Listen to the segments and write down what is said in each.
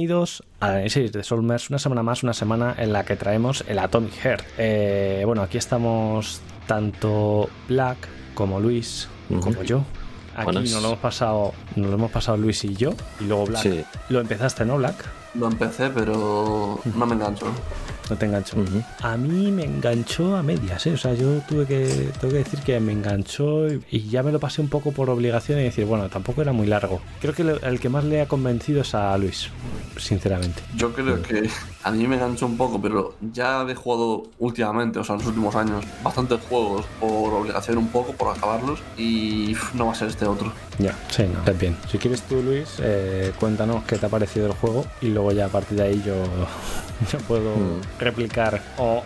Bienvenidos a Análisis de Solmers, una semana más, una semana en la que traemos el Atomic Heart. Eh, bueno, aquí estamos tanto Black como Luis, como yo. Aquí Bueno, nos lo hemos pasado, nos lo hemos pasado Luis y yo, y luego Black. Sí. Lo empezaste, ¿no, Black? Lo empecé, pero no me engancho. No te enganchó. Ujú. A mí me enganchó a medias, ¿eh? O sea, yo tuve que, tengo que decir que me enganchó y, y ya me lo pasé un poco por obligación y decir, bueno, tampoco era muy largo. Creo que lo- el que más le ha convencido es a Luis, sinceramente. Yo creo que a mí me enganchó un poco, pero ya he jugado últimamente, o sea, en los últimos años, bastantes juegos por obligación un poco, por acabarlos, y no va a ser este otro. Ya, sí, no. Está bien. Si quieres tú, Luis, eh, cuéntanos qué te ha parecido el juego y luego ya a partir de ahí yo, yo puedo Mm. replicar o,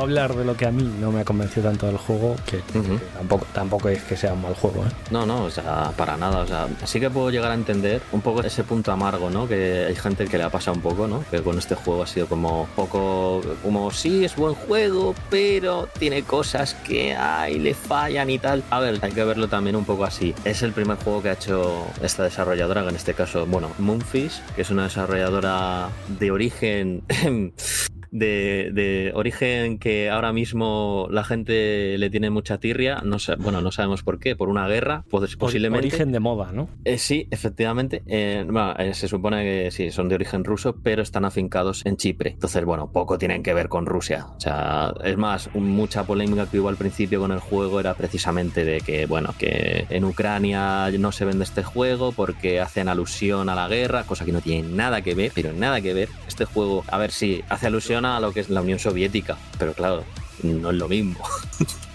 hablar de lo que a mí no me ha convencido tanto del juego, que, que tampoco, tampoco es que sea un mal juego, ¿eh? No, no, o sea, para nada. O sea, sí que puedo llegar a entender un poco ese punto amargo, ¿no? Que hay gente que le ha pasado un poco, ¿no? Que con este juego ha como poco, como sí, es buen juego, pero tiene cosas que ay, le fallan y tal. A ver, hay que verlo también un poco así. Es el primer juego que ha hecho esta desarrolladora, que en este caso, bueno, Moonfish, que es una desarrolladora de origen de, de origen que ahora mismo la gente le tiene mucha tirria, no sé, bueno, no sabemos por qué, por una guerra, pues posiblemente. Origen de moda, ¿no? Eh, sí, efectivamente. eh, bueno, eh, se supone que sí, son de origen ruso, pero están afincados en Chipre. Entonces, bueno, poco tienen que ver con Rusia. O sea, es más, un- mucha polémica que hubo al principio con el juego era precisamente de que, bueno, que en Ucrania no se vende este juego porque hacen alusión a la guerra, cosa que no tiene nada que ver, pero nada que ver. Este juego, a ver, sí, hace alusión a lo que es la Unión Soviética, pero claro, no es lo mismo.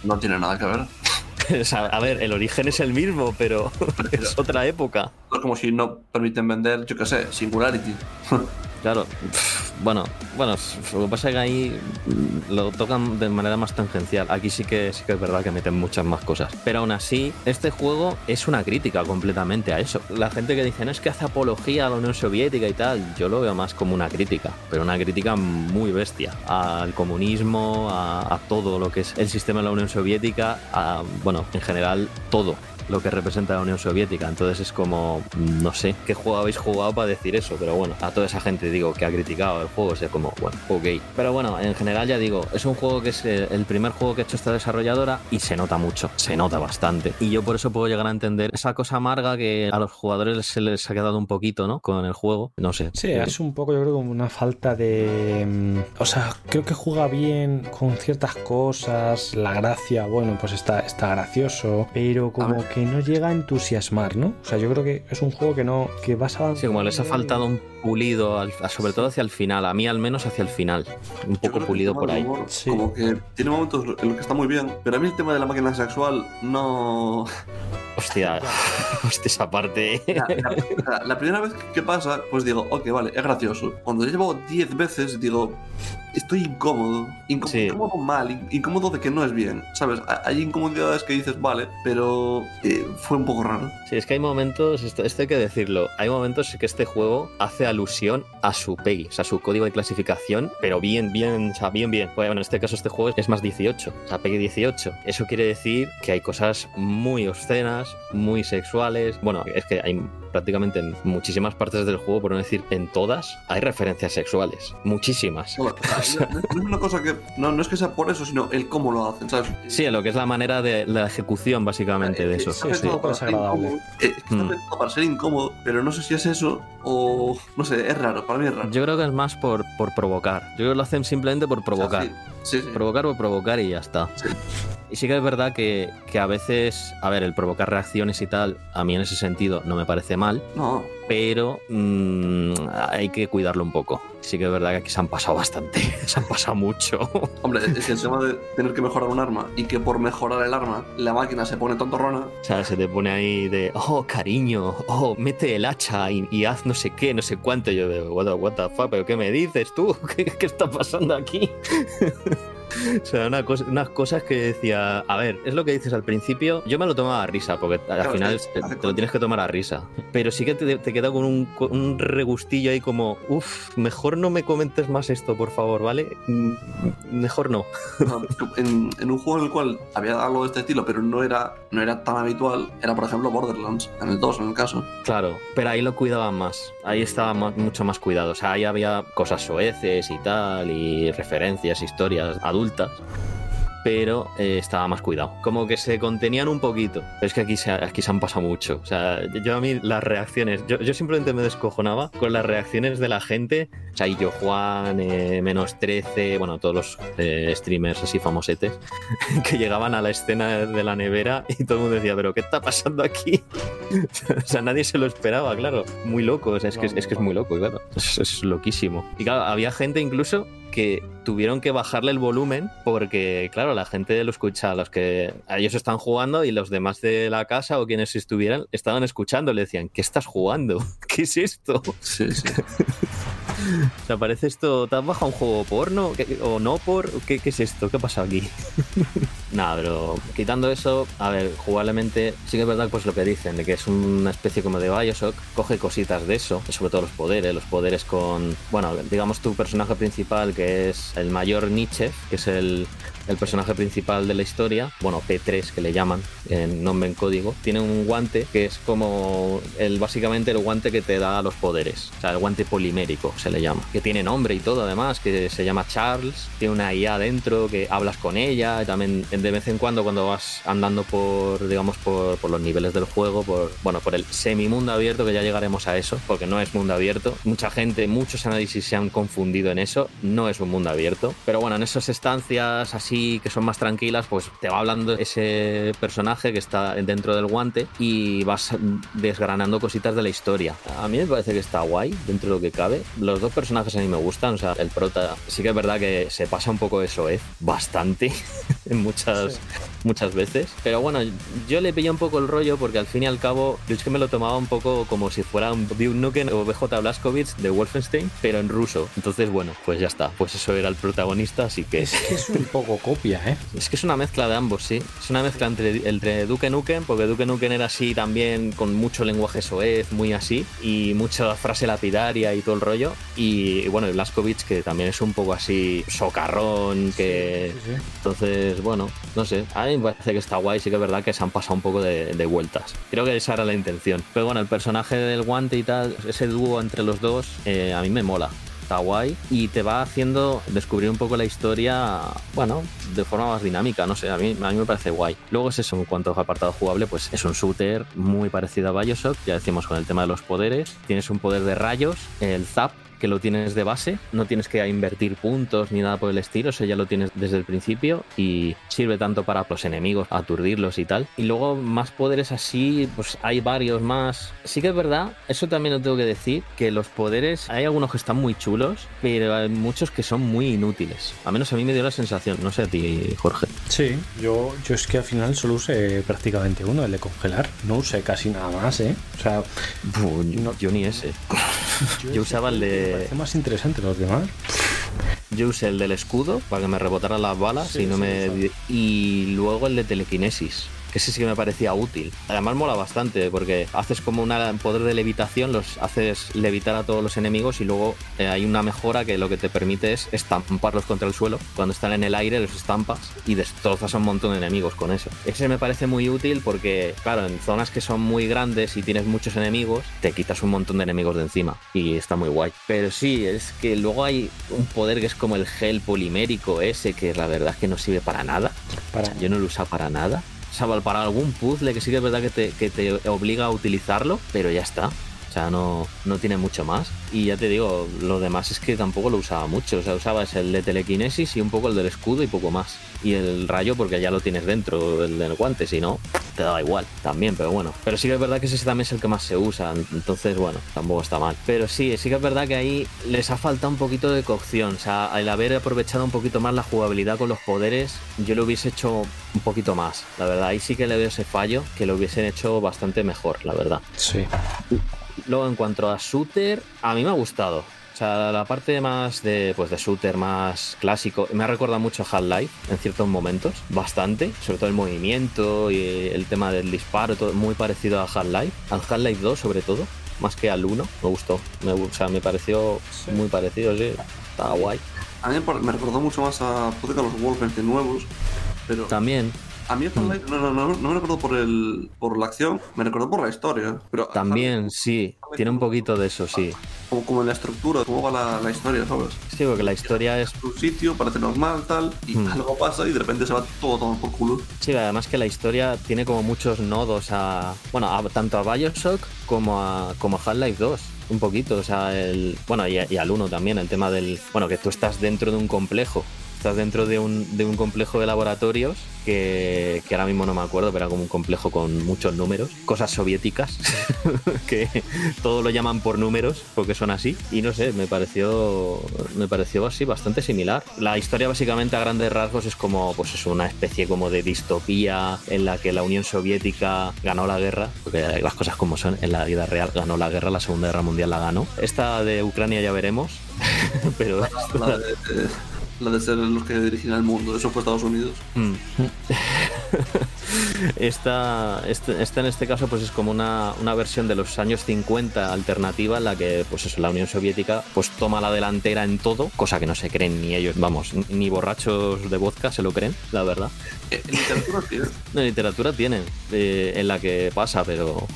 No tiene nada que ver. O sea, a ver, el origen es el mismo, pero es otra época. Es como si no permiten vender, yo qué sé, Singularity. Claro, bueno, bueno, lo que pasa es que ahí lo tocan de manera más tangencial. Aquí sí que sí que es verdad que meten muchas más cosas. Pero aún así, este juego es una crítica completamente a eso. La gente que dice, no es que hace apología a la Unión Soviética y tal, yo lo veo más como una crítica, pero una crítica muy bestia al comunismo, a, a todo lo que es el sistema de la Unión Soviética, a, bueno, en general todo lo que representa la Unión Soviética. Entonces es como, mm, no sé, qué juego habéis jugado para decir eso, pero bueno, a toda esa gente digo que ha criticado el juego, es como, bueno, ok. Pero bueno, en general ya digo, es un juego que es eh, el primer juego que ha hecho esta desarrolladora y se nota mucho, se nota bastante. Y yo por eso puedo llegar a entender esa cosa amarga que a los jugadores se les ha quedado un poquito, ¿no? Con el juego, no sé. Sí, es un poco, yo creo, como una falta de. mm, O sea, creo que juega bien con ciertas cosas. La gracia, bueno, pues está, está gracioso. Pero como ver. Que no llega a entusiasmar, ¿no? O sea, yo creo que es un juego que no. que vas a. Sí, como les ha faltado un pulido, al- sobre todo hacia el final, a mí al menos hacia el final. Un poco pulido por ahí. humor, Sí. Como que tiene momentos en los que está muy bien, pero a mí el tema de la máquina sexual no. Hostia, hostia, esa parte. La primera vez que pasa, pues digo, ok, vale, es gracioso. Cuando ya llevo 10 veces, digo, estoy incómodo. Incó- Sí. Incómodo mal, in- incómodo de que no es bien. ¿Sabes? Ha- Hay incomodidades que dices, vale, pero eh, fue un poco raro. Sí, es que hay momentos, esto, esto hay que decirlo, hay momentos que este juego hace alusión a su PEGI, o sea, su código de clasificación, pero bien, bien, o sea, bien, bien. Bueno, en este caso este juego es más 18, o sea, PEGI 18. Eso quiere decir que hay cosas muy obscenas, muy sexuales. Bueno, es que hay prácticamente en muchísimas partes del juego, por no decir en todas, hay referencias sexuales. Muchísimas. No, o sea, no- no es una cosa que. No, no es que sea por eso, sino el cómo lo hacen, ¿sabes? Sí, lo que es la manera de la ejecución, básicamente, de eso. Está Sí, sí, para es ser incómodo. Eh, está Mm. pensado para ser incómodo, pero no sé si es eso o. No sé, es raro, para mí es raro. Yo creo que es más por, por provocar. Yo creo que lo hacen simplemente por provocar. Sí, sí. Provocar por provocar y ya está. Sí. Y sí que es verdad que, que a veces, a ver, el provocar reacciones y tal, a mí en ese sentido no me parece mal, No, pero mm, hay que cuidarlo un poco. Sí que es verdad que aquí se han pasado bastante, se han pasado mucho. hombre, es que el tema de tener que mejorar un arma y que por mejorar el arma la máquina se pone tontorrona. O sea, se te pone ahí de, oh, cariño, oh, mete el hacha y, y haz no sé qué, no sé cuánto. Y yo de, what what the fuck, pero ¿qué me dices tú? ¿Qué, qué está pasando aquí? O sea, una cosa- unas cosas que decía, a ver, es lo que dices al principio, yo me lo tomaba a risa, porque al Claro, final te, te lo tienes que tomar a risa. Pero sí que te, te queda con un, con un regustillo ahí como, uff, mejor no me comentes más esto, por favor, ¿vale? Mm, Mejor no. En, en un juego en el cual había algo de este estilo, pero no era, no era tan habitual, era por ejemplo Borderlands, en el 2 en el caso. Claro, pero ahí lo cuidaban más. Ahí estaba ma- mucho más cuidado. O sea, ahí había cosas soeces y tal, y referencias, historias adultas. Pero eh, estaba más cuidado. Como que se contenían un poquito. Pero es que aquí se, aquí se han pasado mucho. O sea, yo a mí las reacciones. Yo, yo simplemente me descojonaba con las reacciones de la gente. O sea, y yo, Juan, eh, menos 13, bueno, todos los eh, streamers así famosetes, que llegaban a la escena de la nevera y todo el mundo decía, ¿pero qué está pasando aquí? o sea, nadie se lo esperaba, claro. Muy loco, o sea, es, que, es que es muy loco, claro. Es, es loquísimo. Y claro, había gente incluso que tuvieron que bajarle el volumen porque, claro, la gente lo escucha, los que ellos están jugando y los demás de la casa o quienes estuvieran estaban escuchando, le decían, ¿qué estás jugando? ¿Qué es esto? Sí, sí. O sea, parece esto, ¿te has bajado un juego porno? ¿Qué- ¿O no por? ¿Qué, qué es esto? ¿Qué ha pasado aquí? Nada, pero quitando eso, a ver, jugablemente sí que es verdad pues lo que dicen, de que es una especie como de Bioshock, coge cositas de eso, sobre todo los poderes, los poderes con, bueno, digamos tu personaje principal que es el mayor Nietzsche, que es el, el personaje principal de la historia, bueno, P3 que le llaman en nombre en código, tiene un guante que es como el básicamente el guante que te da los poderes, o sea, el guante polimérico se le llama, que tiene nombre y todo además, que se llama Charles, tiene una IA dentro que hablas con ella, y también de vez en cuando cuando vas andando por, digamos, por, los niveles del juego, por, bueno, por el semimundo abierto, que ya llegaremos a eso, porque no es mundo abierto, mucha gente, muchos análisis se han confundido en eso, no es un mundo abierto, pero bueno, en esas estancias así que son más tranquilas, pues te va hablando ese personaje que está dentro del guante y vas desgranando cositas de la historia. A mí me parece que está guay dentro de lo que cabe. Los dos personajes a mí me gustan, o sea, el prota sí que es verdad que se pasa un poco eso, ¿eh? Bastante en muchas muchas veces. Pero bueno, yo le pillé un poco el rollo porque al fin y al cabo yo es que me lo tomaba un poco como si fuera un Duke Nukem o BJ Blazkowicz de Wolfenstein, pero en ruso. Entonces, bueno, pues ya está. Pues eso era el protagonista, así que Es que es un poco copia, ¿eh? es que es una mezcla de ambos, sí. Es una mezcla entre, entre Duke Nukem, porque Duke Nukem era así también con mucho lenguaje soez, muy así, y mucha frase lapidaria y todo el rollo. Y, y bueno, y Blazkowicz, que también es un poco así socarrón, que... Sí, sí. Entonces, bueno, no sé. A mí me parece que está guay, sí que es verdad que se han pasado un poco de, de vueltas. Creo que esa era la intención. Pero bueno, el personaje del guante y tal, ese dúo entre los dos, eh, a mí me mola. Está guay y te va haciendo descubrir un poco la historia, bueno, de forma más dinámica, no sé, a mí, a mí me parece guay. Luego es eso, en cuanto a apartado jugable, pues es un shooter muy parecido a Bioshock, ya decimos con el tema de los poderes. Tienes un poder de rayos, el zap, que lo tienes de base, no tienes que invertir puntos ni nada por el estilo, eso ya lo tienes desde el principio y sirve tanto para los enemigos, aturdirlos y tal. Y luego más poderes así, pues hay varios más. Sí que es verdad, eso también lo tengo que decir, que los poderes, hay algunos que están muy chulos, pero hay muchos que son muy inútiles. A menos a mí me dio la sensación, no sé a ti, Jorge. Sí, yo, yo es que al final solo usé prácticamente uno, el de congelar. No usé casi nada más, ¿eh? O sea, yo, yo ni ese. Yo usaba el de. Parece más interesante los demás. Yo usé el del escudo para que me rebotaran las balas Sí, y no sí, me. exacto. Y luego el de telequinesis. Ese sí que me parecía útil. Además mola bastante porque haces como un poder de levitación, los haces levitar a todos los enemigos y luego eh, hay una mejora que lo que te permite es estamparlos contra el suelo. Cuando están en el aire los estampas y destrozas a un montón de enemigos con eso. Ese me parece muy útil porque, claro, en zonas que son muy grandes y tienes muchos enemigos, te quitas un montón de enemigos de encima y está muy guay. Pero sí, es que luego hay un poder que es como el gel polimérico ese que la verdad es que no sirve para nada. Para, Yo no lo uso para nada. O sea, para algún puzzle que sí que es verdad que te, que te obliga a utilizarlo, pero ya está. Sea, no, no tiene mucho más. Y ya te digo, lo demás es que tampoco lo usaba mucho. O sea, usaba ese, el de telequinesis y un poco el del escudo y poco más. Y el rayo porque ya lo tienes dentro, el del guante, si no, te daba igual también, pero bueno. Pero sí que es verdad que ese también es el que más se usa, entonces bueno, tampoco está mal. Pero sí, sí que es verdad que ahí les ha faltado un poquito de cocción, o sea, el haber aprovechado un poquito más la jugabilidad con los poderes, yo lo hubiese hecho un poquito más, la verdad. Ahí sí que le veo ese fallo, que lo hubiesen hecho bastante mejor, la verdad. sí. Luego, en cuanto a shooter, a mí me ha gustado. O sea, la parte más de, pues, de shooter más clásico me ha recordado mucho a Half-Life en ciertos momentos, bastante, sobre todo el movimiento y el tema del disparo, todo muy parecido a Half-Life, al Half-Life 2 sobre todo, más que al 1, me gustó, me, o sea, me pareció muy parecido, sí, estaba guay. A mí me recordó mucho más a, puede que a los Wolfenstein nuevos, pero... También, a mí no, no, no, no, me recordó por, el, por la acción, me recordó por la historia. Pero También, sí, tiene un poquito de eso, sí. Como, como en la estructura, cómo va la, la, historia, ¿sabes? Sí, porque la historia es... Un sitio, parece normal, tal, y hmm. algo pasa y de repente se va todo, todo por culo. Sí, además que la historia tiene como muchos nodos a... Bueno, a, tanto a Bioshock como a, como a Half-Life 2 un poquito, o sea, el, bueno, y, y, al 1 también, el tema del, bueno, que tú estás dentro de un complejo estás dentro de un, de un complejo de laboratorios que, que, ahora mismo no me acuerdo, pero era como un complejo con muchos números, cosas soviéticas, que todo lo llaman por números porque son así. Y no sé, me pareció, me pareció así bastante similar. La historia básicamente a grandes rasgos es como, pues es una especie como de distopía en la que la Unión Soviética ganó la guerra, porque las cosas como son, en la vida real ganó la guerra, la Segunda Guerra Mundial la ganó. Esta de Ucrania ya veremos, pero... la de ser los que dirigen el mundo, eso fue Estados Unidos. Mm. esta, este, esta, en este caso pues es como una, una, versión de los años 50 alternativa en la que pues eso, la Unión Soviética pues toma la delantera en todo, cosa que no se creen ni ellos, vamos, ni borrachos de vodka se lo creen, la verdad. Eh, literatura tiene. No, literatura tiene, eh, en la que pasa, pero...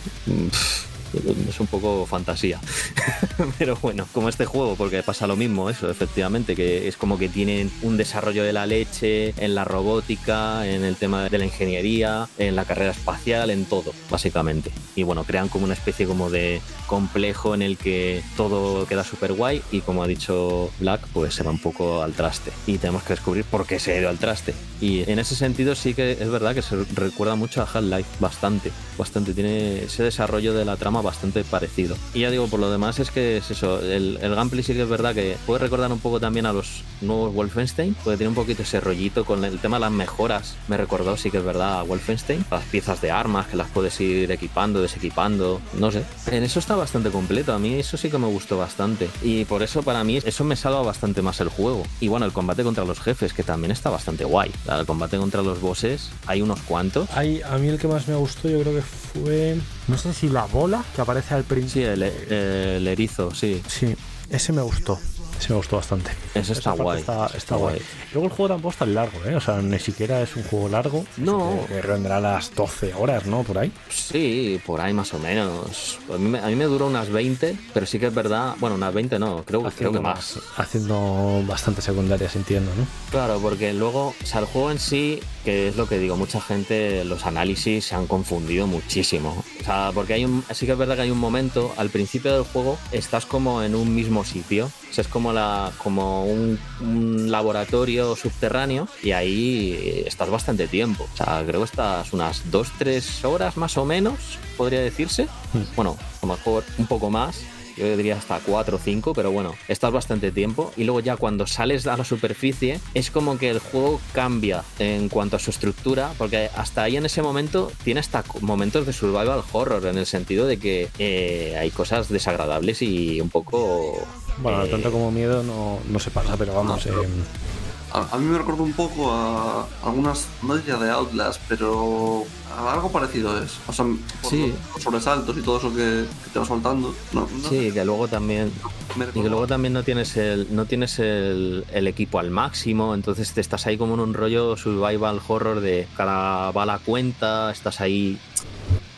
es un poco fantasía. Pero bueno, como este juego, porque pasa lo mismo, eso, efectivamente, que es como que tienen un desarrollo de la leche en la robótica, en el tema de la ingeniería, en la carrera espacial, en todo, básicamente. Y bueno, crean como una especie como de complejo en el que todo queda súper guay y como ha dicho Black, pues se va un poco al traste. Y tenemos que descubrir por qué se ha ido al traste. Y en ese sentido sí que es verdad que se recuerda mucho a Half-Life, bastante, bastante. Tiene ese desarrollo de la trama bastante parecido. Y ya digo, por lo demás es que es eso, el, el gameplay sí que es verdad que puede recordar un poco también a los nuevos Wolfenstein, puede tener un poquito ese rollito con el tema de las mejoras, me recordó sí que es verdad a Wolfenstein, las piezas de armas que las puedes ir equipando, desequipando, no sé. En eso está bastante completo, a mí eso sí que me gustó bastante. Y por eso para mí eso me salva bastante más el juego. Y bueno, el combate contra los jefes, que también está bastante guay. El combate contra los bosses, hay unos cuantos. Hay, a mí el que más me gustó yo creo que fue, no sé si la bola que aparece al principio. Sí, el, erizo, sí. Sí, ese me gustó. Ese me gustó bastante. Ese está guay. Está, guay. Luego el juego tampoco es tan largo, ¿eh? O sea, ni siquiera es un juego largo. No. Que, rendirá las 12 horas, ¿no? Por ahí. Sí, por ahí más o menos. A mí, a mí, me duró unas 20, pero sí que es verdad. Bueno, unas 20 no, creo, creo que más. Haciendo bastante secundarias, entiendo, ¿no? Claro, porque luego, o sea, el juego en sí que es lo que digo, mucha gente, los análisis se han confundido muchísimo. O sea, porque hay un, sí que es verdad que hay un momento, al principio del juego, estás como en un mismo sitio. O sea, es como, la, como un, un laboratorio subterráneo y ahí estás bastante tiempo. O sea, creo que estás unas 2-3 horas más o menos, podría decirse. Hmm. Bueno, a lo mejor un poco más yo diría hasta 4 o 5, pero bueno, estás bastante tiempo. Y luego ya cuando sales a la superficie, es como que el juego cambia en cuanto a su estructura, porque hasta ahí en ese momento tiene hasta momentos de survival horror, en el sentido de que eh, hay cosas desagradables y un poco... Bueno, eh, tanto como miedo no, no se pasa, pero vamos... No, eh, a, mí me recuerda un poco a algunas, no diría de Outlast, pero algo parecido es. O sea, por sí. los sobresaltos y todo eso que, que te va soltando. No, no sí, que luego también. Y que luego también no tienes el, no tienes el, el, equipo al máximo, entonces te estás ahí como en un rollo survival horror de cada bala cuenta, estás ahí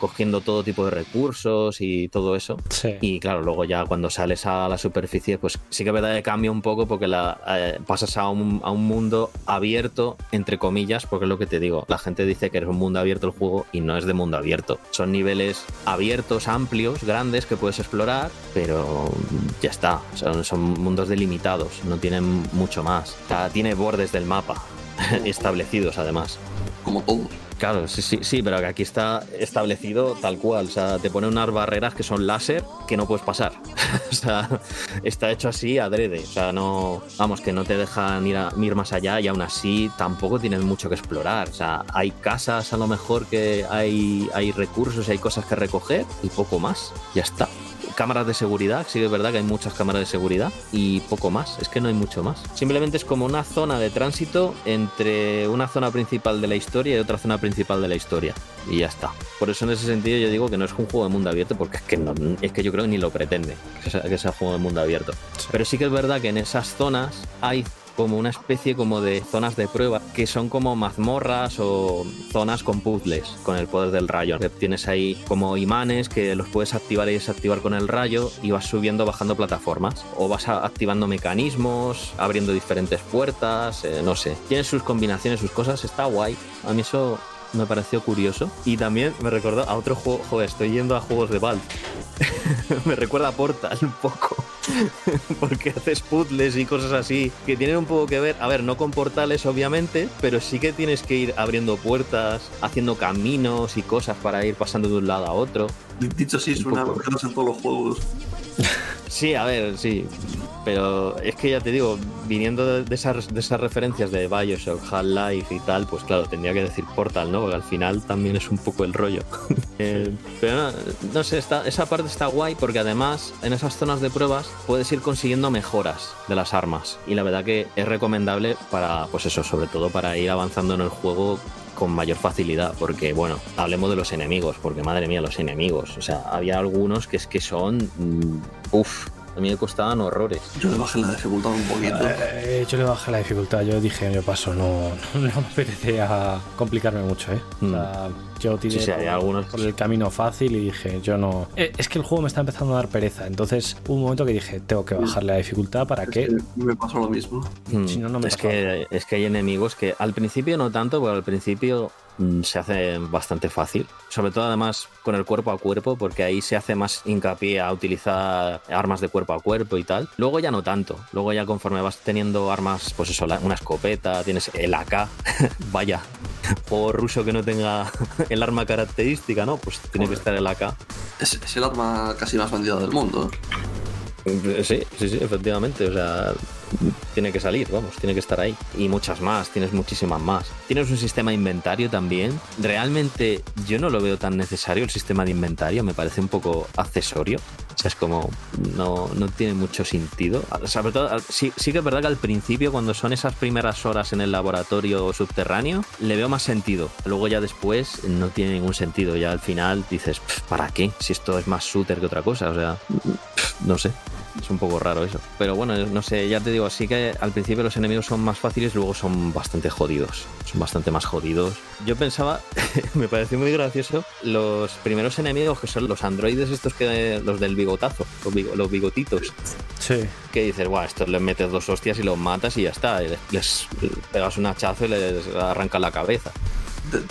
cogiendo todo tipo de recursos y todo eso. Sí. Y claro, luego ya cuando sales a la superficie, pues sí que verdad que cambia un poco porque la, eh, pasas a un, a un, mundo abierto, entre comillas, porque es lo que te digo. La gente dice que es un mundo abierto el juego y no es de mundo abierto. Son niveles abiertos, amplios, grandes que puedes explorar, pero ya está. Son, son mundos delimitados, no tienen mucho más. O sea, tiene bordes del mapa establecidos además. Como todos. Claro, sí, sí, sí, pero aquí está establecido tal cual. O sea, te pone unas barreras que son láser que no puedes pasar. o sea, está hecho así adrede. O sea, no. Vamos, que no te dejan ir, a, ir más allá y aún así tampoco tienes mucho que explorar. O sea, hay casas a lo mejor que hay, hay recursos hay cosas que recoger y poco más. Ya está. Cámaras de seguridad, sí que es verdad que hay muchas cámaras de seguridad y poco más, es que no hay mucho más. Simplemente es como una zona de tránsito entre una zona principal de la historia y otra zona principal de la historia y ya está. Por eso en ese sentido yo digo que no es un juego de mundo abierto porque es que, no, es que yo creo que ni lo pretende que sea, que sea juego de mundo abierto. Pero sí que es verdad que en esas zonas hay como una especie como de zonas de prueba que son como mazmorras o zonas con puzzles con el poder del rayo. Tienes ahí como imanes que los puedes activar y desactivar con el rayo y vas subiendo, bajando plataformas o vas activando mecanismos, abriendo diferentes puertas, eh, no sé. Tiene sus combinaciones, sus cosas, está guay. A mí eso me pareció curioso. Y también me recordó a otro juego, joder, estoy yendo a juegos de Valve. me recuerda a Portal un poco. Porque haces puzzles y cosas así que tienen un poco que ver, a ver, no con portales obviamente, pero sí que tienes que ir abriendo puertas, haciendo caminos y cosas para ir pasando de un lado a otro. Dicho así, suena en todos los juegos. Sí, a ver, sí. Pero es que ya te digo, viniendo de esas, de esas referencias de Bioshock, Half-Life y tal, pues claro, tendría que decir Portal, ¿no? Porque al final también es un poco el rollo. Eh, pero no, no sé, esa parte está guay porque además en esas zonas de pruebas puedes ir consiguiendo mejoras de las armas. Y la verdad que es recomendable para, pues eso, sobre todo para ir avanzando en el juego con mayor facilidad, porque bueno, hablemos de los enemigos, porque madre mía, los enemigos, o sea, había algunos que es que son, mm, uff, a mí me costaban horrores. Yo le bajé la dificultad un poquito. Eh, yo le bajé la dificultad. Yo dije, yo paso, no, no, me apetece a complicarme mucho, ¿eh? O sea, mm. yo tiré algunos... por el camino fácil y dije, yo no. Eh, es que el juego me está empezando a dar pereza. Entonces hubo un momento que dije, tengo que bajarle la dificultad para que. me pasó lo mismo. Mm. Si no, no me es, que, es que hay enemigos que al principio no tanto, pero al principio Mm, se hace bastante fácil. Sobre todo además con el cuerpo a cuerpo, porque ahí se hace más hincapié a utilizar armas de cuerpo a cuerpo y tal. Luego ya no tanto. Luego ya conforme vas teniendo armas, pues eso, una escopeta, tienes el AK. Vaya, juego ruso que no tenga el arma característica, ¿no? Pues tiene que estar el AK. Es, es el arma casi más vendida del mundo. Sí, sí, sí, efectivamente. O sea, tiene que salir, vamos, tiene que estar ahí. Y muchas más, tienes muchísimas más. Tienes un sistema de inventario también. Realmente yo no lo veo tan necesario el sistema de inventario, me parece un poco accesorio. O sea, es como, no, no tiene mucho sentido. Sobre todo, sí, sí que es verdad que al principio, cuando son esas primeras horas en el laboratorio subterráneo, le veo más sentido. Luego ya después no tiene ningún sentido. Ya al final dices, ¿para qué? Si esto es más shooter que otra cosa. O sea, no sé. Es un poco raro eso. Pero bueno, no sé, ya te digo, así que al principio los enemigos son más fáciles, luego son bastante jodidos. Son bastante más jodidos. Yo pensaba, me pareció muy gracioso, los primeros enemigos que son los androides estos que los del bigotazo, los, bigotitos. Sí. Que dices, guau, estos les metes dos hostias y los matas y ya está. les, les pegas un hachazo y les arranca la cabeza.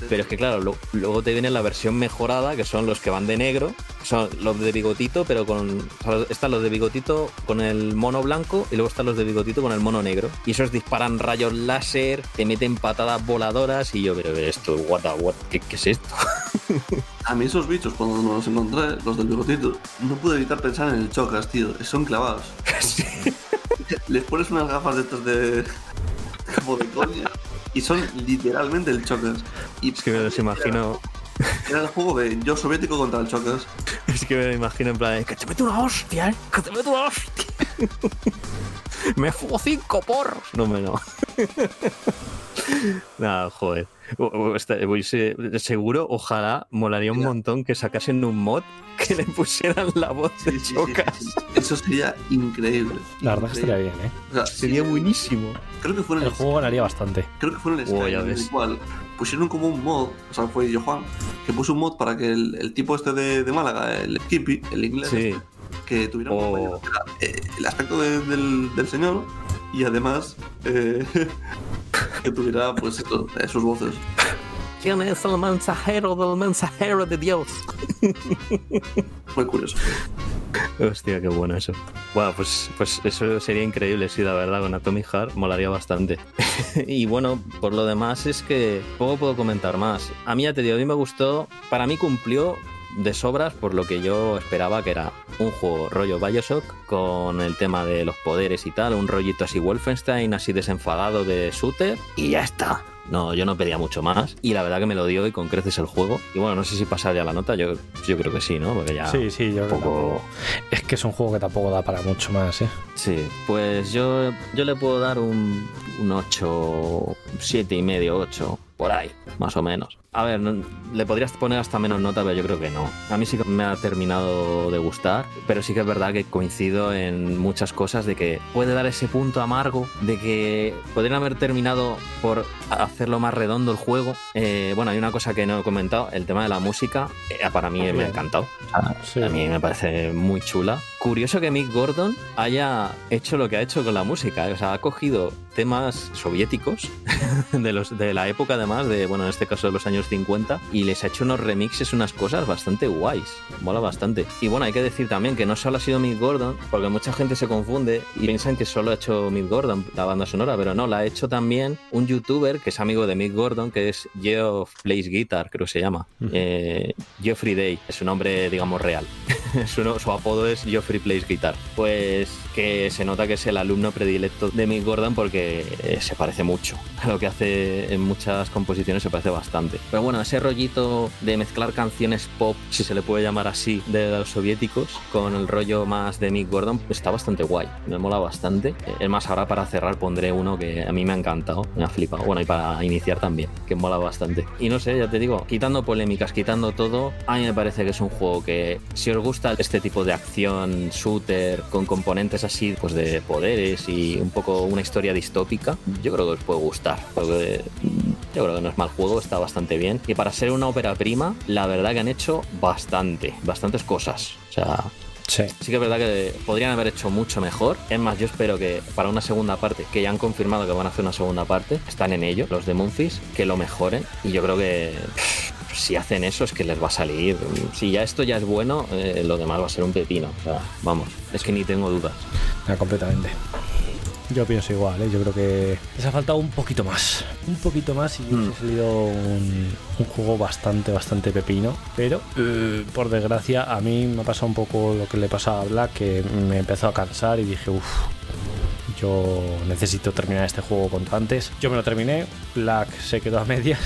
Pero es que claro, luego te viene la versión mejorada, que son los que van de negro, son los de bigotito, pero con... están los de bigotito con el mono blanco y luego están los de bigotito con el mono negro. Y esos disparan rayos láser, te meten patadas voladoras y yo, pero, esto, what, what ¿qué, ¿qué, es esto? A mí esos bichos, cuando los encontré, los del bigotito, no pude evitar pensar en el chocas, tío. Son clavados. Les pones unas gafas de estos de... como de coña y son literalmente el Chocas. Y es que me los imagino. Era el juego de yo soviético contra el Chocas. Es que me lo imagino en plan, que te meto una hostia, ¿eh? que te meto una hostia. me fugo cinco porros. No me no. Nada, joder. Voy seguro, ojalá, molaría un montón que sacasen un mod que le pusieran la voz de Chocas. Eso sería increíble. La verdad que estaría bien, ¿eh? sería buenísimo. Creo que fue el, el juego ganaría bastante. Creo que fue en el Sky, en el cual pusieron como un mod, o sea, fue yo Juan, que puso un mod para que el, tipo este de, de, Málaga, el Skippy, el inglés, este, que tuviera oh. eh, el aspecto del, del señor y además eh, que tuviera pues esto, sus voces. ¿Quién es el mensajero del mensajero de Dios? Muy curioso. Hostia, qué bueno eso. Bueno, pues, pues eso sería increíble, sí, la verdad, con Atomic Heart molaría bastante. y bueno, por lo demás es que poco puedo comentar más. A mí ya te digo, a mí me gustó, para mí cumplió de sobras por lo que yo esperaba que era un juego rollo Bioshock con el tema de los poderes y tal, un rollito así Wolfenstein, así desenfadado de shooter y ya está. No, yo no pedía mucho más. Y la verdad que me lo dio y con creces el juego. Y bueno, no sé si pasaría la nota, yo, yo creo que sí, ¿no? Porque ya. Sí, sí, yo que Es que es un juego que tampoco da para mucho más, ¿eh? Sí, pues yo, yo le puedo dar un, un 8, 7 y medio, 8 por ahí, más o menos. A ver, le podrías poner hasta menos nota, pero yo creo que no. A mí sí que me ha terminado de gustar, pero sí que es verdad que coincido en muchas cosas de que puede dar ese punto amargo, de que podrían haber terminado por hacerlo más redondo el juego. Eh, bueno, hay una cosa que no he comentado, el tema de la música, eh, para mí me ha encantado. A mí me parece muy chula. Curioso que Mick Gordon haya hecho lo que ha hecho con la música, o sea, ha cogido temas soviéticos de, los, de la época además de, bueno, en este caso de los años 50 y les ha hecho unos remixes, unas cosas bastante guays, mola bastante. Y bueno, hay que decir también que no solo ha sido Mick Gordon, porque mucha gente se confunde y piensan que solo ha hecho Mick Gordon la banda sonora, pero no, la ha hecho también un youtuber que es amigo de Mick Gordon, que es Geoff Plays Guitar, creo que se llama. Eh, Geoffrey Day, es su nombre, digamos, real. su, su apodo es Geoffrey Plays Guitar. Pues que se nota que es el alumno predilecto de Mick Gordon porque eh, se parece mucho a lo que hace en muchas composiciones, se parece bastante. Pero bueno, ese rollito de mezclar canciones pop, si se le puede llamar así, de los soviéticos, con el rollo más de Mick Gordon, está bastante guay. Me mola bastante. Es más, ahora para cerrar pondré uno que a mí me ha encantado, me ha flipado. Bueno, y para iniciar también, que mola bastante. Y no sé, ya te digo, quitando polémicas, quitando todo, a mí me parece que es un juego que, si os gusta este tipo de acción, shooter, con componentes así, pues de poderes y un poco una historia distópica, yo creo que os puede gustar. Porque yo creo que no es mal juego, está bastante bien. Y para ser una ópera prima, la verdad que han hecho bastante, bastantes cosas. O sea, Sí. sí. que es verdad que podrían haber hecho mucho mejor. Es más, yo espero que para una segunda parte, que ya han confirmado que van a hacer una segunda parte, están en ello, los de Memphis, que lo mejoren. Y yo creo que si hacen eso es que les va a salir. Si ya esto ya es bueno, eh, lo demás va a ser un pepino. O sea, vamos, es que ni tengo dudas. Ya, completamente. Yo pienso igual, ¿eh? yo creo que les ha faltado un poquito más. Un poquito más y mm. ha salido un, un, juego bastante, bastante pepino. Pero, uh, por desgracia, a mí me ha pasado un poco lo que le pasaba a Black, que me empezó a cansar y dije, uff, yo necesito terminar este juego cuanto antes. Yo me lo terminé, Black se quedó a medias,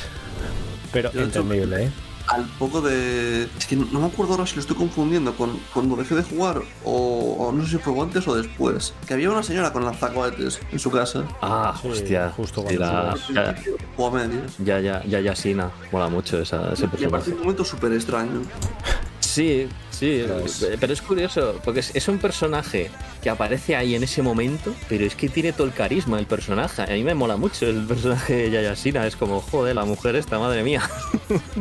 pero yo entendible, ¿eh? al poco de. Es que no me acuerdo ahora si lo estoy confundiendo con cuando dejé de jugar o, o no sé si fue antes o después. Que había una señora con lanzacohetes en su casa. Ah, sí, hostia. Justo cuando la, ya, o a medias. Ya, ya, ya, ya, Sina. Mola mucho esa, ese personaje. un momento súper extraño. Sí, sí, pero es curioso, porque es, un personaje que aparece ahí en ese momento, pero es que tiene todo el carisma el personaje. A mí me mola mucho el personaje de Yayasina, es como, joder, la mujer esta, madre mía.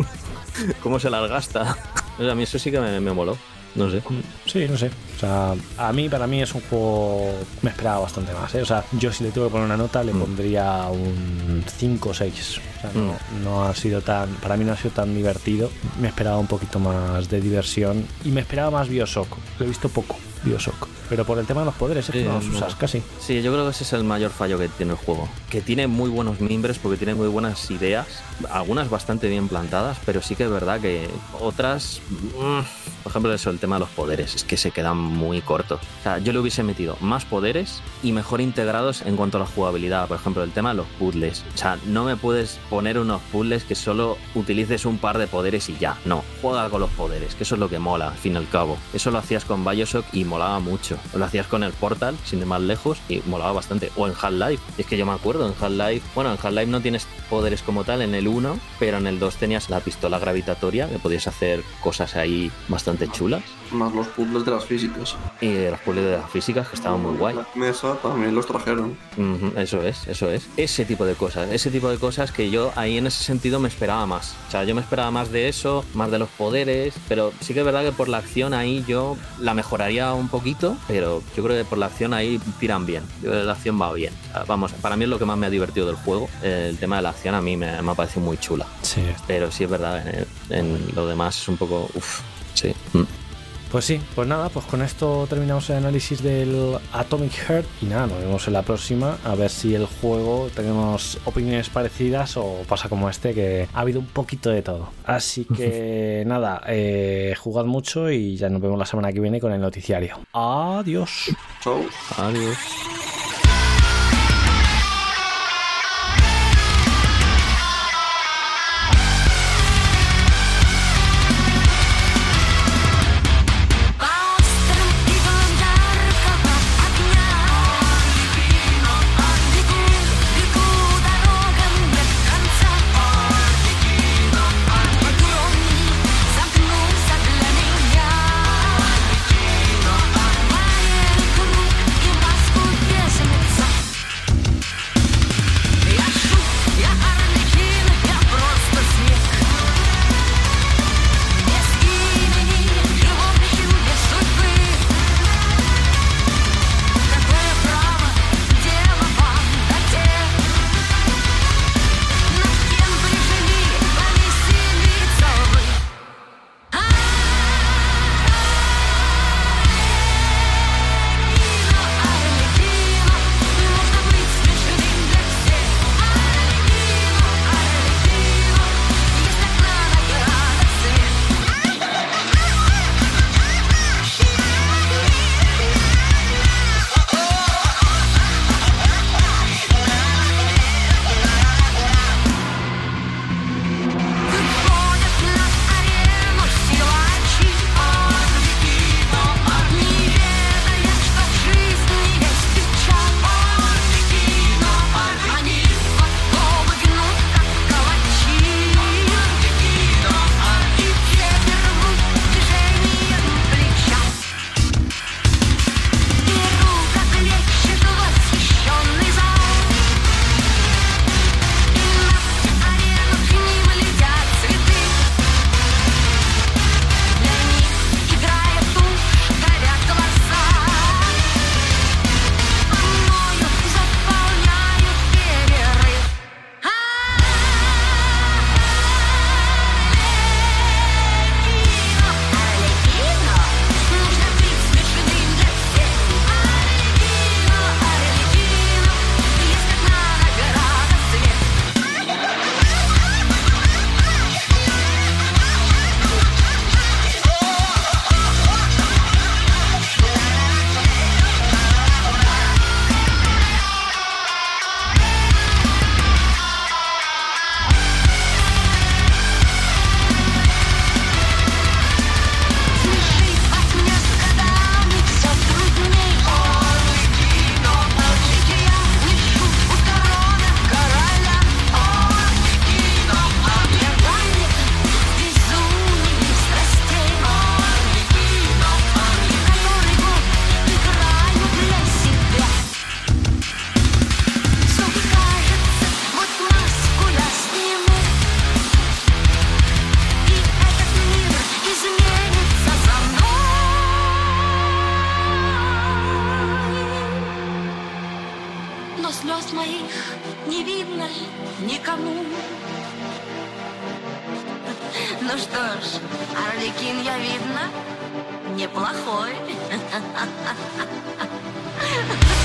cómo se las gasta. A mí eso sí que me, me moló. No sé. Sí, no sé. O sea, a mí, para mí es un juego. Me esperaba bastante más. ¿eh? O sea, yo si le tengo que poner una nota, le mm. pondría un 5 o 6. O sea, no, mm. no, ha sido tan. Para mí no ha sido tan divertido. Me esperaba un poquito más de diversión. Y me esperaba más Bioshock. Lo he visto poco, Bioshock pero por el tema de los poderes es que no los usas casi. Sí, yo creo que ese es el mayor fallo que tiene el juego. Que tiene muy buenos miembros porque tiene muy buenas ideas, algunas bastante bien plantadas, pero sí que es verdad que otras, mm, por ejemplo, eso, el tema de los poderes, es que se quedan muy cortos. O sea, yo le hubiese metido más poderes y mejor integrados en cuanto a la jugabilidad. Por ejemplo, el tema de los puzzles. O sea, no me puedes poner unos puzzles que solo utilices un par de poderes y ya. No, juega con los poderes, que eso es lo que mola, al fin y al cabo. Eso lo hacías con Bioshock y molaba mucho lo hacías con el Portal, sin ir más lejos, y molaba bastante. O en Half-Life, es que yo me acuerdo, en Half-Life, bueno, en Half-Life no tienes poderes como tal en el 1, pero en el 2 tenías la pistola gravitatoria, que podías hacer cosas ahí bastante chulas. Más los puzzles de las físicas. Y de los puzzles de las físicas, que estaban muy guay. La mesa también los trajeron. eso es, eso es. Ese tipo de cosas, ese tipo de cosas que yo ahí en ese sentido me esperaba más. O sea, yo me esperaba más de eso, más de los poderes, pero sí que es verdad que por la acción ahí yo la mejoraría un poquito, pero yo creo que por la acción ahí tiran bien. La acción va bien. Vamos, para mí es lo que más me ha divertido del juego. El tema de la acción a mí me, me ha parecido muy chula. Sí. Pero sí es verdad, en, en lo demás es un poco. Uff, sí. Mm. Pues sí, pues nada, pues con esto terminamos el análisis del Atomic Heart y nada, nos vemos en la próxima a ver si el juego tenemos opiniones parecidas o pasa como este que ha habido un poquito de todo. Así que nada, eh, jugad mucho y ya nos vemos la semana que viene con el noticiario. Adiós. Chao. Adiós. Ну что ж, Орликин я видно неплохой.